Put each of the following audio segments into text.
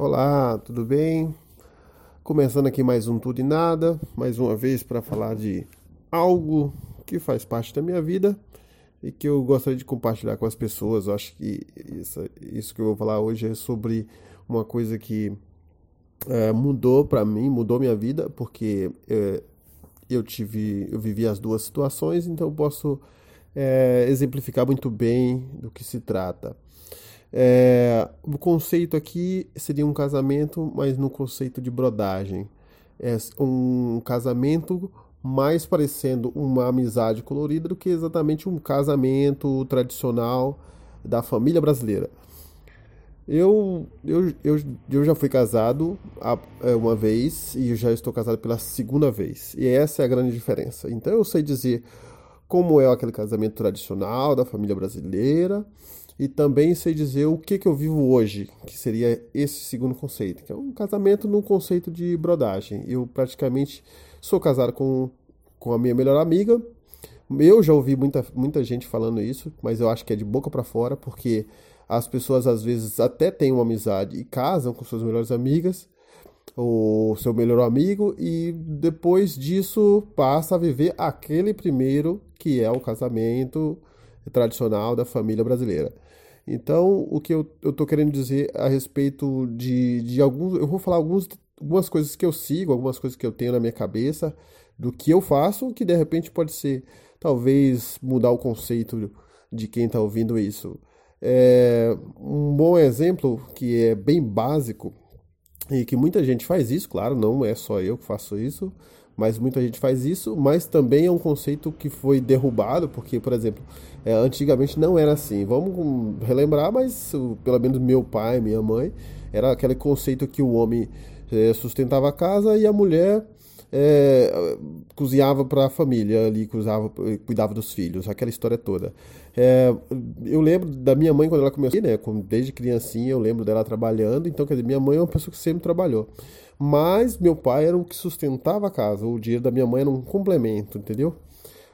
Olá, tudo bem? Começando aqui mais um Tudo e Nada, mais uma vez para falar de algo que faz parte da minha vida e que eu gostaria de compartilhar com as pessoas. Eu acho que isso, isso que eu vou falar hoje é sobre uma coisa que é, mudou para mim, mudou minha vida, porque é, eu tive, eu vivi as duas situações, então eu posso é, exemplificar muito bem do que se trata. É, o conceito aqui seria um casamento, mas no conceito de brodagem. É um casamento mais parecendo uma amizade colorida do que exatamente um casamento tradicional da família brasileira. Eu, eu, eu, eu já fui casado é, uma vez e já estou casado pela segunda vez. E essa é a grande diferença. Então eu sei dizer como é aquele casamento tradicional da família brasileira e também sei dizer o que, que eu vivo hoje, que seria esse segundo conceito, que é um casamento no conceito de brodagem. Eu praticamente sou casado com, com a minha melhor amiga. Eu já ouvi muita, muita gente falando isso, mas eu acho que é de boca para fora, porque as pessoas às vezes até têm uma amizade e casam com suas melhores amigas, ou seu melhor amigo, e depois disso passa a viver aquele primeiro que é o casamento tradicional da família brasileira. Então, o que eu estou querendo dizer a respeito de, de alguns. Eu vou falar alguns, algumas coisas que eu sigo, algumas coisas que eu tenho na minha cabeça, do que eu faço, que de repente pode ser, talvez, mudar o conceito de quem está ouvindo isso. É, um bom exemplo, que é bem básico, e que muita gente faz isso, claro, não é só eu que faço isso, mas muita gente faz isso, mas também é um conceito que foi derrubado, porque, por exemplo, é, antigamente não era assim. Vamos relembrar, mas pelo menos meu pai, minha mãe, era aquele conceito que o homem é, sustentava a casa e a mulher é, cozinhava para a família ali, cuidava, cuidava dos filhos, aquela história toda. É, eu lembro da minha mãe quando ela começou, né? Desde criancinha eu lembro dela trabalhando, então quer dizer, minha mãe é uma pessoa que sempre trabalhou. Mas meu pai era o que sustentava a casa, o dinheiro da minha mãe era um complemento, entendeu?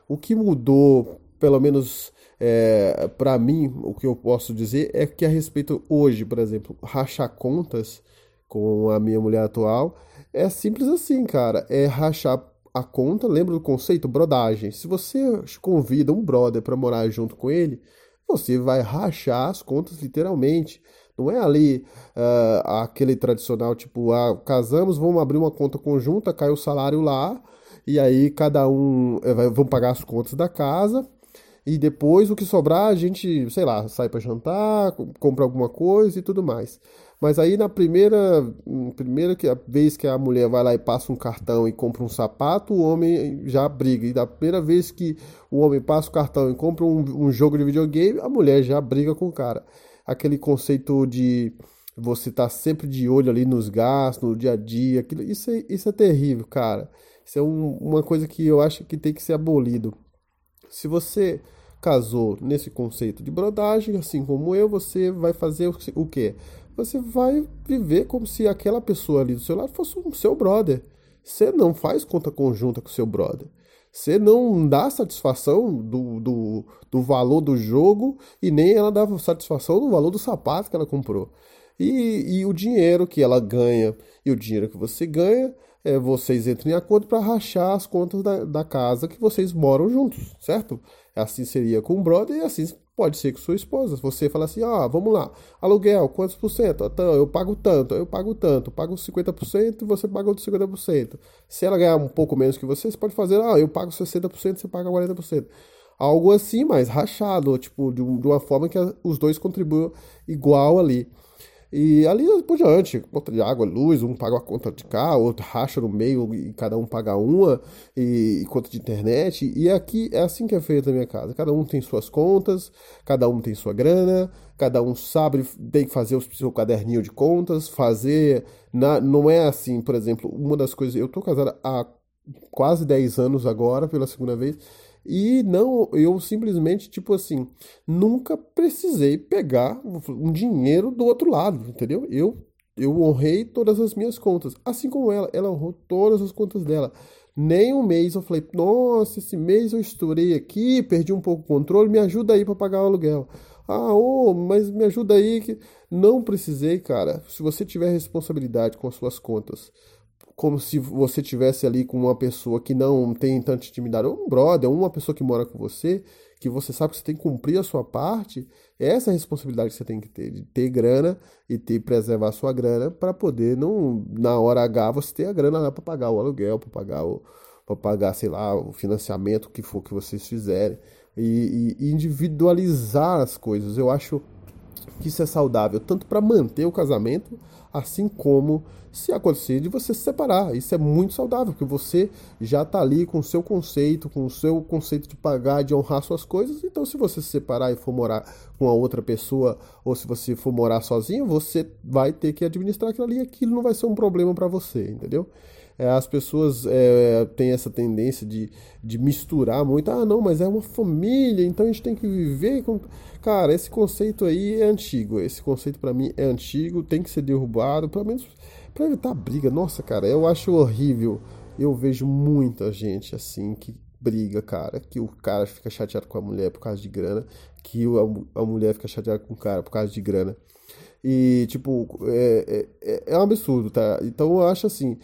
O que mudou, pelo menos é, para mim, o que eu posso dizer é que a respeito hoje, por exemplo, rachar contas com a minha mulher atual, é simples assim, cara. É rachar a conta, lembra do conceito? Brodagem. Se você convida um brother para morar junto com ele, você vai rachar as contas literalmente. Não é ali uh, aquele tradicional tipo, ah, casamos, vamos abrir uma conta conjunta, cai o salário lá, e aí cada um eh, vai, vão pagar as contas da casa, e depois o que sobrar a gente, sei lá, sai para jantar, compra alguma coisa e tudo mais. Mas aí na primeira, primeira vez que a mulher vai lá e passa um cartão e compra um sapato, o homem já briga. E da primeira vez que o homem passa o cartão e compra um, um jogo de videogame, a mulher já briga com o cara aquele conceito de você estar tá sempre de olho ali nos gastos, no dia a dia, aquilo, isso, é, isso é terrível, cara. Isso é um, uma coisa que eu acho que tem que ser abolido. Se você casou nesse conceito de brodagem, assim como eu, você vai fazer o, quê? Você vai viver como se aquela pessoa ali do seu lado fosse o seu brother. Você não faz conta conjunta com o seu brother. Você não dá satisfação do, do, do, valor do jogo e nem ela dá satisfação do valor do sapato que ela comprou. E, e o dinheiro que ela ganha e o dinheiro que você ganha, é, vocês entram em acordo para rachar as contas da, da casa que vocês moram juntos, certo? Assim seria com o brother e assim Pode ser com sua esposa. Você fala assim: ah, vamos lá, aluguel, quantos por cento? Então, eu pago tanto, eu pago tanto, pago 50% e você paga outros 50%. Se ela ganhar um pouco menos que você, você pode fazer: ah, eu pago 60%, você paga 40%. Algo assim, mas rachado, tipo, de, uma forma que os dois contribuam igual ali. E ali por diante, conta de água, luz, um paga a conta de carro, outro racha no meio e cada um paga uma, e, e, conta de internet. E aqui é assim que é feito na minha casa. Cada um tem suas contas, cada um tem sua grana, cada um sabe, tem que fazer o seu caderninho de contas, fazer. Na, não é assim, por exemplo, uma das coisas. Eu tô casada há quase 10 anos agora, pela segunda vez. E não, eu simplesmente, tipo assim, nunca precisei pegar um dinheiro do outro lado, entendeu? Eu, eu honrei todas as minhas contas, assim como ela, ela honrou todas as contas dela. Nem um mês eu falei, nossa, esse mês eu estourei aqui, perdi um pouco o controle, me ajuda aí para pagar o aluguel. Ah, ô, mas me ajuda aí. Que... Não precisei, cara. Se você tiver responsabilidade com as suas contas, como se você tivesse ali com uma pessoa que não tem tanta intimidade, um brother, uma pessoa que mora com você, que você sabe que você tem que cumprir a sua parte, essa é a responsabilidade que você tem que ter, de ter grana e ter preservar a sua grana para poder não na hora H você ter a grana lá para pagar o aluguel, para pagar o para pagar, sei lá, o financiamento que for que vocês fizerem e, e individualizar as coisas. Eu acho que isso é saudável tanto para manter o casamento, assim como se acontecer de você se separar. Isso é muito saudável, porque você já está ali com o seu conceito, com o seu conceito de pagar, de honrar suas coisas. Então, se você se separar e for morar com a outra pessoa, ou se você for morar sozinho, você vai ter que administrar aquilo ali e aquilo não vai ser um problema para você, entendeu? É, as pessoas é, têm essa tendência de, de misturar muito. Ah, não, mas é uma família, então a gente tem que viver com. Cara, esse conceito aí é antigo. Esse conceito para mim é antigo, tem que ser derrubado, pelo menos para evitar briga. Nossa, cara, eu acho horrível. Eu vejo muita gente assim que briga, cara, que o cara fica chateado com a mulher por causa de grana, que a, a mulher fica chateada com o cara por causa de grana. E, tipo, é, é, é um absurdo, tá? Então eu acho assim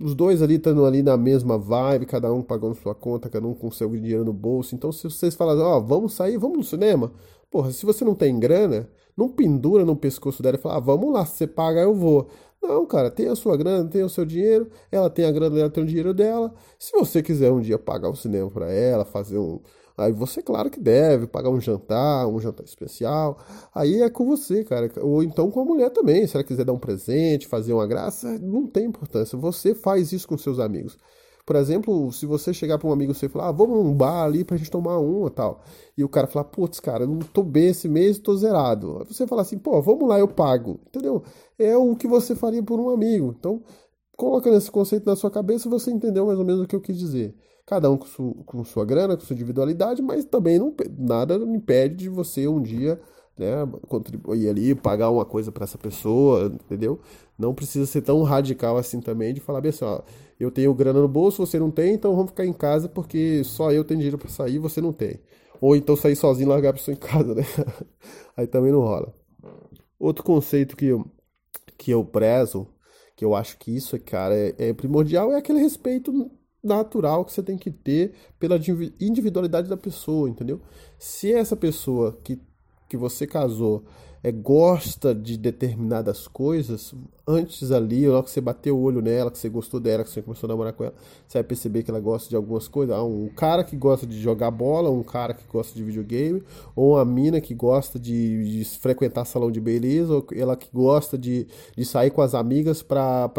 os dois ali estando ali na mesma vibe, cada um pagando sua conta, cada um com seu dinheiro no bolso. Então, se vocês falarem, ó, oh, vamos sair, vamos no cinema. Porra, se você não tem grana, não pendura no pescoço dela e fala, ah, vamos lá, se você paga, eu vou. Não, cara, tem a sua grana, tem o seu dinheiro, ela tem a grana ela tem o dinheiro dela. Se você quiser um dia pagar o cinema para ela, fazer um, Aí você, claro que deve pagar um jantar, um jantar especial. Aí é com você, cara. Ou então com a mulher também. Se ela quiser dar um presente, fazer uma graça, não tem importância. Você faz isso com seus amigos. Por exemplo, se você chegar para um amigo seu e falar, ah, vamos num bar ali pra gente tomar uma e tal. E o cara falar, putz, cara, não tô bem esse mês, tô zerado. Aí você fala assim, pô, vamos lá, eu pago. Entendeu? É o que você faria por um amigo. Então, coloca esse conceito na sua cabeça, você entendeu mais ou menos o que eu quis dizer cada um com, su, com sua grana, com sua individualidade, mas também não, nada impede de você um dia né, contribuir ali, pagar uma coisa para essa pessoa, entendeu? Não precisa ser tão radical assim também de falar bem assim, ó, eu tenho grana no bolso, você não tem, então vamos ficar em casa porque só eu tenho dinheiro para sair, você não tem. Ou então sair sozinho e largar a pessoa em casa, né? Aí também não rola. Outro conceito que eu, que eu prezo, que eu acho que isso, cara, é, é primordial, é aquele respeito natural que você tem que ter pela individualidade da pessoa, entendeu? Se essa pessoa que, que você casou é, gosta de determinadas coisas, antes ali, logo que você bateu o olho nela, que você gostou dela, que você começou a namorar com ela, você vai perceber que ela gosta de algumas coisas. Ah, um cara que gosta de jogar bola, um cara que gosta de videogame, ou uma mina que gosta de, de frequentar salão de beleza, ou ela que gosta de, de sair com as amigas pra,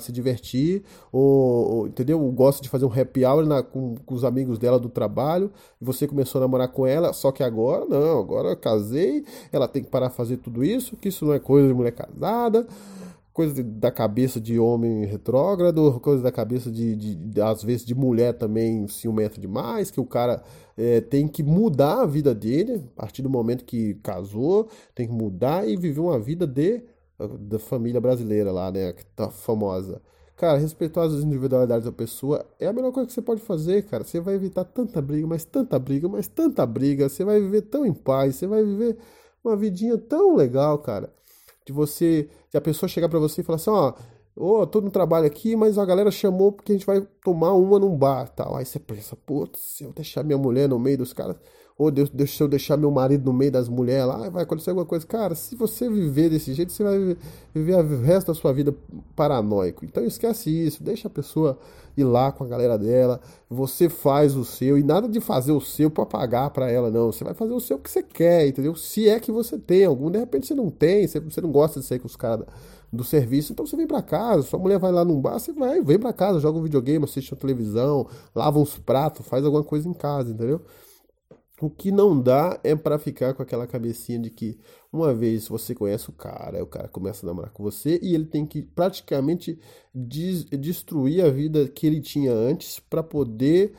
se divertir, ou, ou entendeu? Gosta de fazer um happy hour na, com, com os amigos dela do trabalho, e você começou a namorar com ela, só que agora não, agora eu casei, ela tem que parar de fazer tudo isso, que isso não é coisa de mulher casada, coisa da cabeça de homem retrógrado, coisa da cabeça de, de, de, às vezes, de mulher também ciumenta demais, que o cara é, tem que mudar a vida dele a partir do momento que casou, tem que mudar e viver uma vida de da família brasileira lá, né, que tá famosa. Cara, respeitar as individualidades da pessoa é a melhor coisa que você pode fazer, cara. Você vai evitar tanta briga, mas tanta briga, mas tanta briga. Você vai viver tão em paz, você vai viver uma vidinha tão legal, cara de você, de a pessoa chegar para você e falar assim, ó, oh, tô no trabalho aqui, mas a galera chamou porque a gente vai tomar uma num bar, tal. Aí você pensa, putz, se eu deixar minha mulher no meio dos caras, ou Deus, se eu deixar meu marido no meio das mulheres lá, vai acontecer alguma coisa. Cara, se você viver desse jeito, você vai viver, viver o resto da sua vida paranoico. Então esquece isso, deixa a pessoa ir lá com a galera dela, você faz o seu, e nada de fazer o seu para pagar para ela, não. Você vai fazer o seu que você quer, entendeu? Se é que você tem algum, de repente você não tem, você não gosta de sair com os caras do serviço, então você vem para casa, sua mulher vai lá num bar, você vai, vem para casa, joga um videogame, assiste uma televisão, lava uns pratos, faz alguma coisa em casa, entendeu? O que não dá é para ficar com aquela cabecinha de que uma vez você conhece o cara, o cara começa a namorar com você e ele tem que praticamente des destruir a vida que ele tinha antes para poder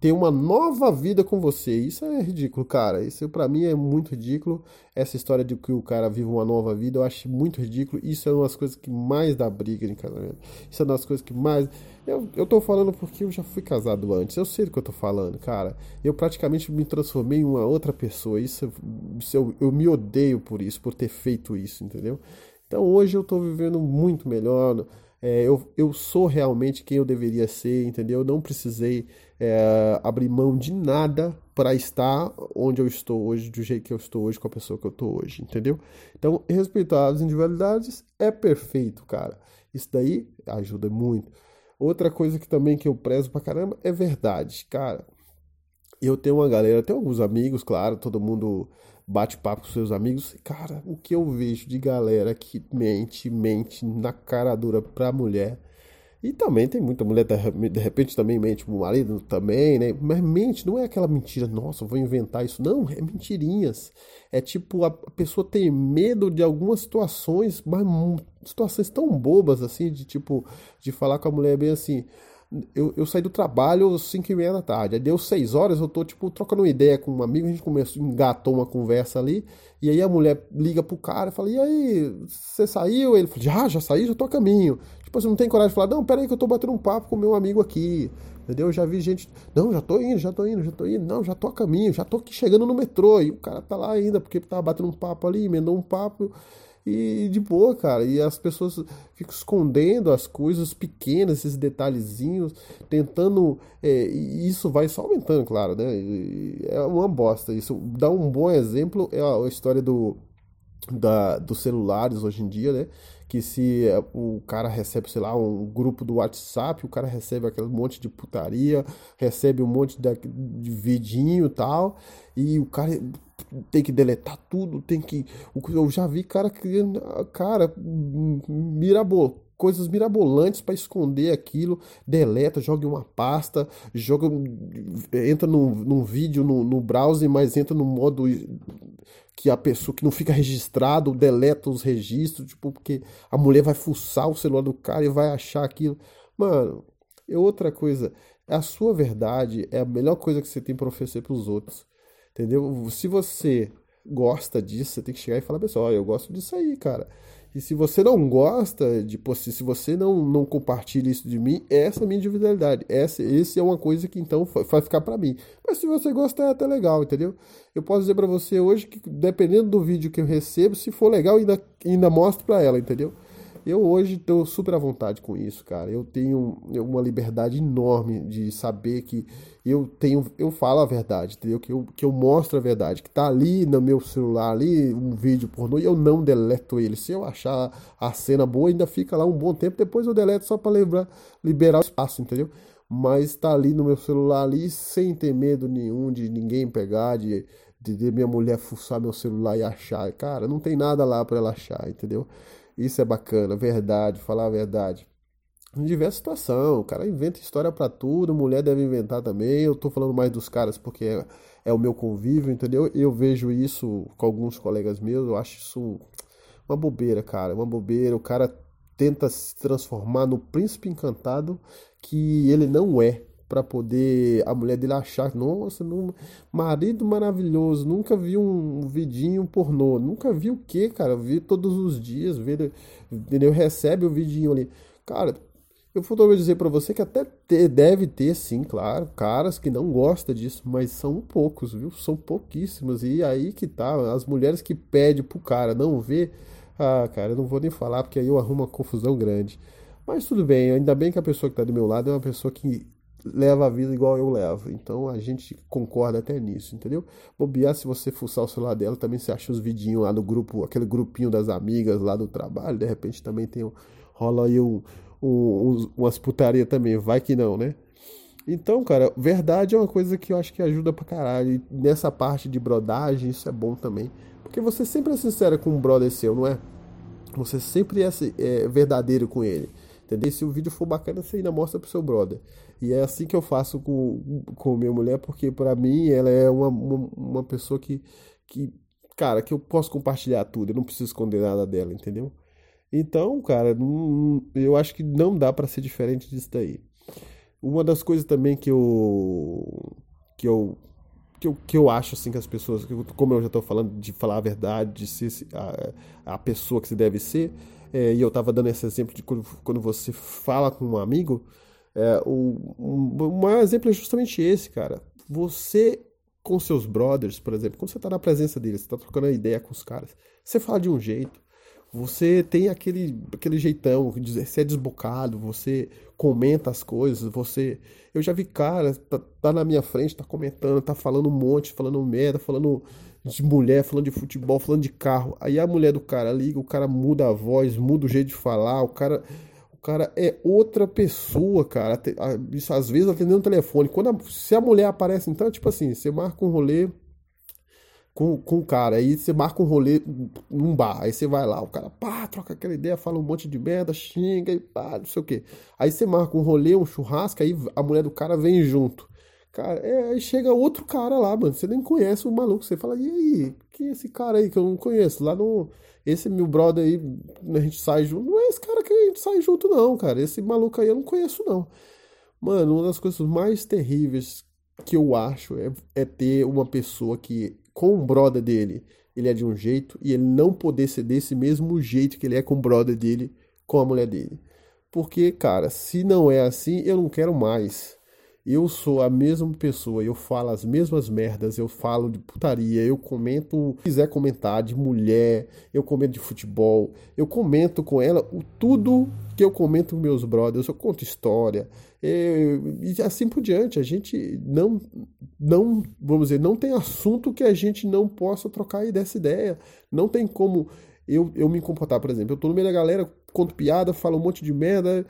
ter uma nova vida com você. Isso é ridículo, cara. Isso para mim é muito ridículo. Essa história de que o cara vive uma nova vida, eu acho muito ridículo. Isso é uma das coisas que mais dá briga em casamento. Isso é uma das coisas que mais. Eu, eu tô falando porque eu já fui casado antes. Eu sei do que eu tô falando, cara. Eu praticamente me transformei em uma outra pessoa. Isso, isso eu, eu me odeio por isso, por ter feito isso, entendeu? Então hoje eu tô vivendo muito melhor é, eu, eu sou realmente quem eu deveria ser, entendeu? Eu não precisei é, abrir mão de nada para estar onde eu estou hoje, do jeito que eu estou hoje, com a pessoa que eu estou hoje, entendeu? Então, respeitar as individualidades é perfeito, cara. Isso daí ajuda muito. Outra coisa que também que eu prezo pra caramba é verdade, cara. Eu tenho uma galera, tenho alguns amigos, claro, todo mundo bate papo com seus amigos. Cara, o que eu vejo de galera que mente, mente na cara dura pra mulher. E também tem muita mulher, de repente também mente pro marido também, né? Mas mente não é aquela mentira, nossa, vou inventar isso. Não, é mentirinhas. É tipo, a pessoa tem medo de algumas situações, mas situações tão bobas assim, de tipo, de falar com a mulher bem assim eu, eu saí do trabalho às 5 e meia da tarde. Aí deu 6 horas, eu tô, tipo, trocando uma ideia com um amigo, a gente começou, engatou uma conversa ali, e aí a mulher liga pro cara e fala, e aí, você saiu? Ele fala, já, já saí, já tô a caminho. Tipo, você não tem coragem de falar, não, peraí que eu tô batendo um papo com meu amigo aqui, entendeu? Eu já vi gente, não, já tô indo, já tô indo, já tô indo, não, já tô a caminho, já tô aqui chegando no metrô, e o cara tá lá ainda, porque tava batendo um papo ali, emendou um papo, e de boa, cara. E as pessoas ficam escondendo as coisas pequenas, esses detalhezinhos, tentando. É, e isso vai só aumentando, claro, né? E é uma bosta. Isso dá um bom exemplo é a história do, da, dos celulares hoje em dia, né? Que se é, o cara recebe, sei lá, um grupo do WhatsApp, o cara recebe aquele monte de putaria, recebe um monte de, de vidinho e tal, e o cara tem que deletar tudo, tem que. Eu já vi cara criando. Cara, mirabol, coisas mirabolantes para esconder aquilo, deleta, joga em uma pasta, joga, entra num, num vídeo no, no browser, mas entra no modo que a pessoa que não fica registrado, deleta os registros, tipo, porque a mulher vai fuçar o celular do cara e vai achar aquilo. Mano, é outra coisa, a sua verdade é a melhor coisa que você tem para oferecer para os outros. Entendeu? Se você gosta disso, você tem que chegar e falar, pessoal, eu gosto disso aí, cara. E se você não gosta de se você não, não compartilha isso de mim, essa é a minha individualidade. Essa, esse é uma coisa que então vai ficar para mim. Mas se você gosta, é até legal, entendeu? Eu posso dizer para você hoje que dependendo do vídeo que eu recebo, se for legal, ainda, ainda mostro para ela, entendeu? Eu hoje estou super à vontade com isso, cara. Eu tenho uma liberdade enorme de saber que eu tenho, eu falo a verdade, entendeu? Que eu, que eu mostro a verdade, que tá ali no meu celular, ali um vídeo pornô e eu não deleto ele. Se eu achar a cena boa, ainda fica lá um bom tempo, depois eu deleto só para lembrar, liberar o espaço, entendeu? Mas tá ali no meu celular ali sem ter medo nenhum de ninguém pegar, de, de, de minha mulher fuçar meu celular e achar. Cara, não tem nada lá para ela achar, entendeu? Isso é bacana, verdade, falar a verdade. Em diversas situações, o cara inventa história para tudo, mulher deve inventar também. Eu tô falando mais dos caras porque é, é o meu convívio, entendeu? Eu vejo isso com alguns colegas meus, eu acho isso uma bobeira, cara, uma bobeira. O cara tenta se transformar no príncipe encantado que ele não é, para poder a mulher dele achar, nossa, não, marido maravilhoso, nunca vi um vidinho pornô, nunca vi o que, cara, vi todos os dias, vê, entendeu? Recebe o vidinho ali. Cara, eu vou dizer para você que até ter, deve ter, sim, claro, caras que não gostam disso, mas são poucos, viu? São pouquíssimos. E aí que tá, as mulheres que pedem pro cara não ver, ah, cara, eu não vou nem falar porque aí eu arrumo uma confusão grande. Mas tudo bem, ainda bem que a pessoa que tá do meu lado é uma pessoa que leva a vida igual eu levo. Então a gente concorda até nisso, entendeu? Bobear, se você fuçar o celular dela, também você acha os vidinhos lá no grupo, aquele grupinho das amigas lá do trabalho, de repente também tem rola aí um, um, umas putaria também, vai que não, né? Então, cara, verdade é uma coisa que eu acho que ajuda pra caralho. E nessa parte de brodagem, isso é bom também. Porque você sempre é sincero com um brother seu, não é? Você sempre é, é verdadeiro com ele. Entendeu? Se o vídeo for bacana, você ainda mostra pro seu brother. E é assim que eu faço com, com minha mulher, porque para mim ela é uma, uma, uma, pessoa que, que, cara, que eu posso compartilhar tudo, eu não preciso esconder nada dela, entendeu? Então, cara, eu acho que não dá para ser diferente disso daí. Uma das coisas também que eu que eu que eu, que eu acho assim que as pessoas, como eu já estou falando de falar a verdade, de ser a, a pessoa que se deve ser, é, e eu estava dando esse exemplo de quando, você fala com um amigo, é, o, um, o maior exemplo é justamente esse, cara. Você com seus brothers, por exemplo, quando você está na presença deles, você está trocando ideia com os caras, você fala de um jeito, você tem aquele, aquele jeitão, você é desbocado, você comenta as coisas, você. Eu já vi cara, tá, tá na minha frente, tá comentando, tá falando um monte, falando merda, falando de mulher, falando de futebol, falando de carro. Aí a mulher do cara liga, o cara muda a voz, muda o jeito de falar, o cara. O cara é outra pessoa, cara. Isso às vezes atendendo o telefone. Quando a, se a mulher aparece, então, tipo assim, você marca um rolê com, com o cara. Aí você marca um rolê num bar. Aí você vai lá, o cara, pá, troca aquela ideia, fala um monte de merda, xinga e pá, não sei o quê. Aí você marca um rolê, um churrasco, aí a mulher do cara vem junto. Cara, é, aí chega outro cara lá, mano. Você nem conhece o maluco. Você fala, e aí? Quem é esse cara aí que eu não conheço? Lá no. Esse meu brother aí, a gente sai junto. Não é esse cara que a gente sai junto, não, cara. Esse maluco aí eu não conheço, não. Mano, uma das coisas mais terríveis que eu acho é, é ter uma pessoa que com o brother dele, ele é de um jeito e ele não poder ser desse mesmo jeito que ele é com o brother dele, com a mulher dele. Porque, cara, se não é assim, eu não quero mais. Eu sou a mesma pessoa, eu falo as mesmas merdas, eu falo de putaria, eu comento, se quiser comentar de mulher, eu comento de futebol, eu comento com ela o tudo que eu comento com meus brothers, eu conto história, eu, e assim por diante. A gente não, não, vamos dizer, não tem assunto que a gente não possa trocar dessa ideia. Não tem como eu, eu me comportar, por exemplo, eu tô no meio da galera, conto piada, falo um monte de merda,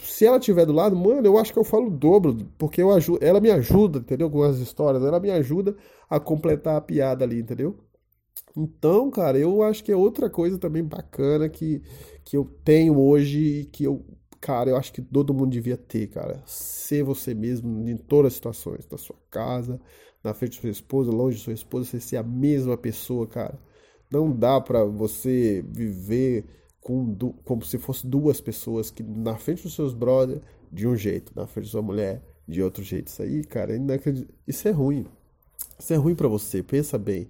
se ela estiver do lado, mano, eu acho que eu falo o dobro, porque eu ajudo, ela me ajuda, entendeu? Com as histórias, ela me ajuda a completar a piada ali, entendeu? Então, cara, eu acho que é outra coisa também bacana que, que eu tenho hoje que eu, cara, eu acho que todo mundo devia ter, cara. Ser você mesmo em todas as situações, na sua casa, na frente de sua esposa, longe de sua esposa, você ser a mesma pessoa, cara. Não dá para você viver com como se fosse duas pessoas que na frente dos seus brothers de um jeito, na frente da sua mulher de outro jeito. Isso aí, cara, isso é ruim. Isso é ruim para você. Pensa bem.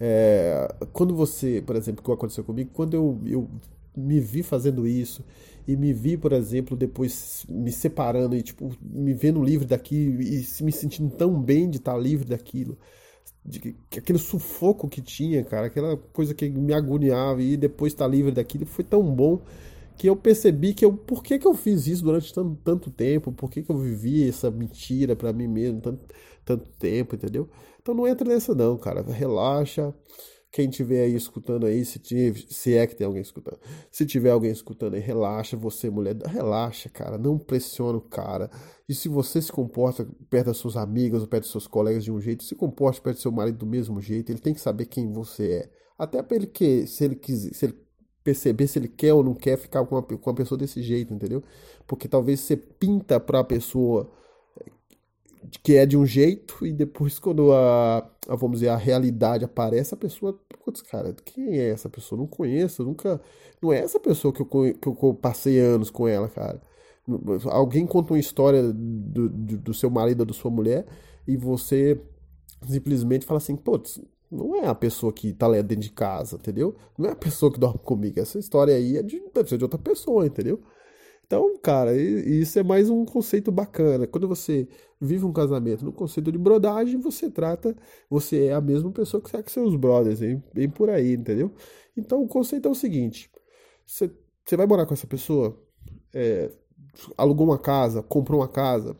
É, quando você, por exemplo, o que aconteceu comigo, quando eu, eu me vi fazendo isso e me vi, por exemplo, depois me separando e tipo me vendo livre daquilo e me sentindo tão bem de estar livre daquilo de, aquele sufoco que tinha, cara, aquela coisa que me agoniava e depois estar tá livre daquilo foi tão bom que eu percebi que eu, por que, que eu fiz isso durante tanto, tanto tempo, por que, que eu vivi essa mentira para mim mesmo tanto, tanto tempo, entendeu? Então não entra nessa não, cara, relaxa, quem tiver aí escutando aí, se, tiver, se é que tem alguém escutando, se tiver alguém escutando aí, relaxa, você mulher, relaxa, cara, não pressiona o cara. E se você se comporta perto das suas amigas ou perto dos seus colegas de um jeito, se comporte perto do seu marido do mesmo jeito, ele tem que saber quem você é. Até para ele que, se ele quiser, se ele perceber se ele quer ou não quer ficar com uma, com uma pessoa desse jeito, entendeu? Porque talvez você pinta para a pessoa que é de um jeito e depois quando a, a, vamos dizer a realidade aparece a pessoa putz, cara quem é essa pessoa não conheço nunca não é essa pessoa que eu, que eu passei anos com ela cara alguém conta uma história do, do, do seu marido ou da sua mulher e você simplesmente fala assim putz não é a pessoa que tá lá dentro de casa, entendeu? Não é a pessoa que dorme comigo. Essa história aí é de, deve ser de outra pessoa, entendeu? Então, cara, isso é mais um conceito bacana. Quando você vive um casamento no conceito de brodagem, você trata, você é a mesma pessoa que você é com seus brothers, hein? bem por aí, entendeu? Então, o conceito é o seguinte: você, você vai morar com essa pessoa, é, alugou uma casa, comprou uma casa,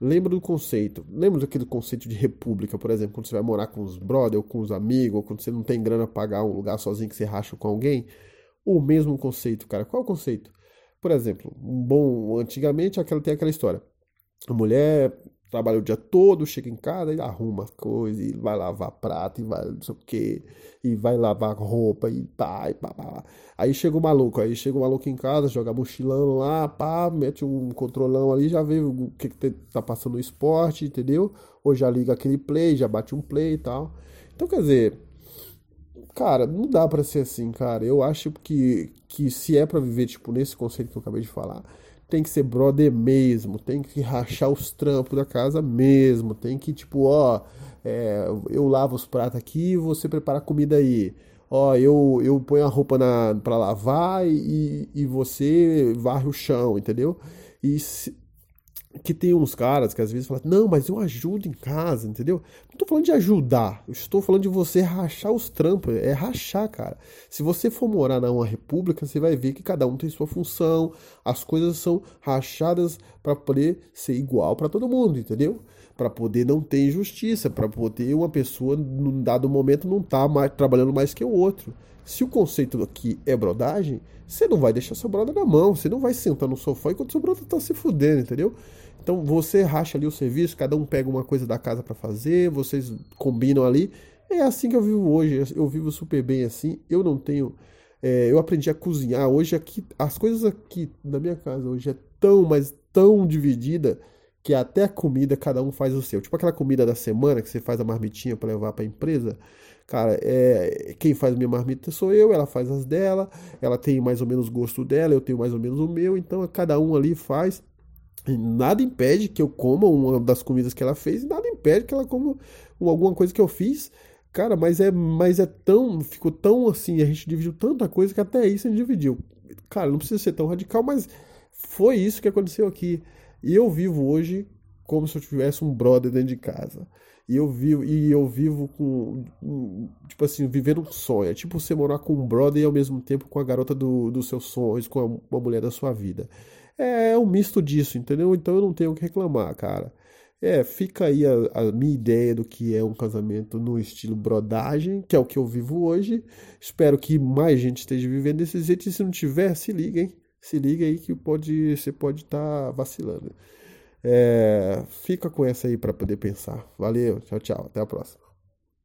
lembra do conceito. Lembra daquele conceito de república, por exemplo, quando você vai morar com os brothers ou com os amigos, ou quando você não tem grana para pagar um lugar sozinho que você racha com alguém? O mesmo conceito, cara. Qual é o conceito? Por exemplo, um bom. Antigamente aquela, tem aquela história. A mulher trabalha o dia todo, chega em casa e arruma as coisas, e vai lavar prato, e vai não sei o que, e vai lavar roupa, e pá, e pá, pá. Aí chega o maluco, aí chega o maluco em casa, joga mochilão lá, pá, mete um controlão ali, já vê o que, que tá passando no esporte, entendeu? Ou já liga aquele play, já bate um play e tal. Então, quer dizer, Cara, não dá para ser assim, cara. Eu acho que, que se é para viver, tipo, nesse conceito que eu acabei de falar, tem que ser brother mesmo, tem que rachar os trampos da casa mesmo, tem que, tipo, ó, é, eu lavo os pratos aqui, você prepara a comida aí. Ó, eu, eu ponho a roupa na, pra lavar e, e você varre o chão, entendeu? E se, que tem uns caras que às vezes falam, não, mas eu ajudo em casa, entendeu? Não estou falando de ajudar, eu estou falando de você rachar os trampos, é rachar, cara. Se você for morar numa república, você vai ver que cada um tem sua função, as coisas são rachadas para poder ser igual para todo mundo, entendeu? Para poder não ter injustiça, para poder uma pessoa, num dado momento, não estar tá trabalhando mais que o outro. Se o conceito aqui é brodagem, você não vai deixar seu brother na mão, você não vai sentar no sofá enquanto seu brother tá se fudendo, entendeu? Então você racha ali o serviço, cada um pega uma coisa da casa para fazer, vocês combinam ali. É assim que eu vivo hoje, eu vivo super bem assim. Eu não tenho. É, eu aprendi a cozinhar. Hoje aqui, as coisas aqui na minha casa hoje é tão, mas tão dividida que até a comida cada um faz o seu. Tipo aquela comida da semana que você faz a marmitinha para levar para a empresa. Cara, é, quem faz minha marmita sou eu, ela faz as dela, ela tem mais ou menos o gosto dela, eu tenho mais ou menos o meu, então cada um ali faz Nada impede que eu coma uma das comidas que ela fez, nada impede que ela coma alguma coisa que eu fiz. Cara, mas é, mas é tão. Ficou tão assim, a gente dividiu tanta coisa que até isso a gente dividiu. Cara, não precisa ser tão radical, mas foi isso que aconteceu aqui. E eu vivo hoje como se eu tivesse um brother dentro de casa. E eu vivo, e eu vivo com. Tipo assim, vivendo um sonho. É tipo você morar com um brother e ao mesmo tempo com a garota do, dos seus sonhos, com a, a mulher da sua vida. É, é um misto disso, entendeu? Então eu não tenho o que reclamar, cara. É, fica aí a, a, minha ideia do que é um casamento no estilo brodagem, que é o que eu vivo hoje. Espero que mais gente esteja vivendo desse jeito. E se não tiver, se liga, hein? Se liga aí que pode, você pode estar tá vacilando. É, fica com essa aí para poder pensar. Valeu, tchau, tchau. Até a próxima.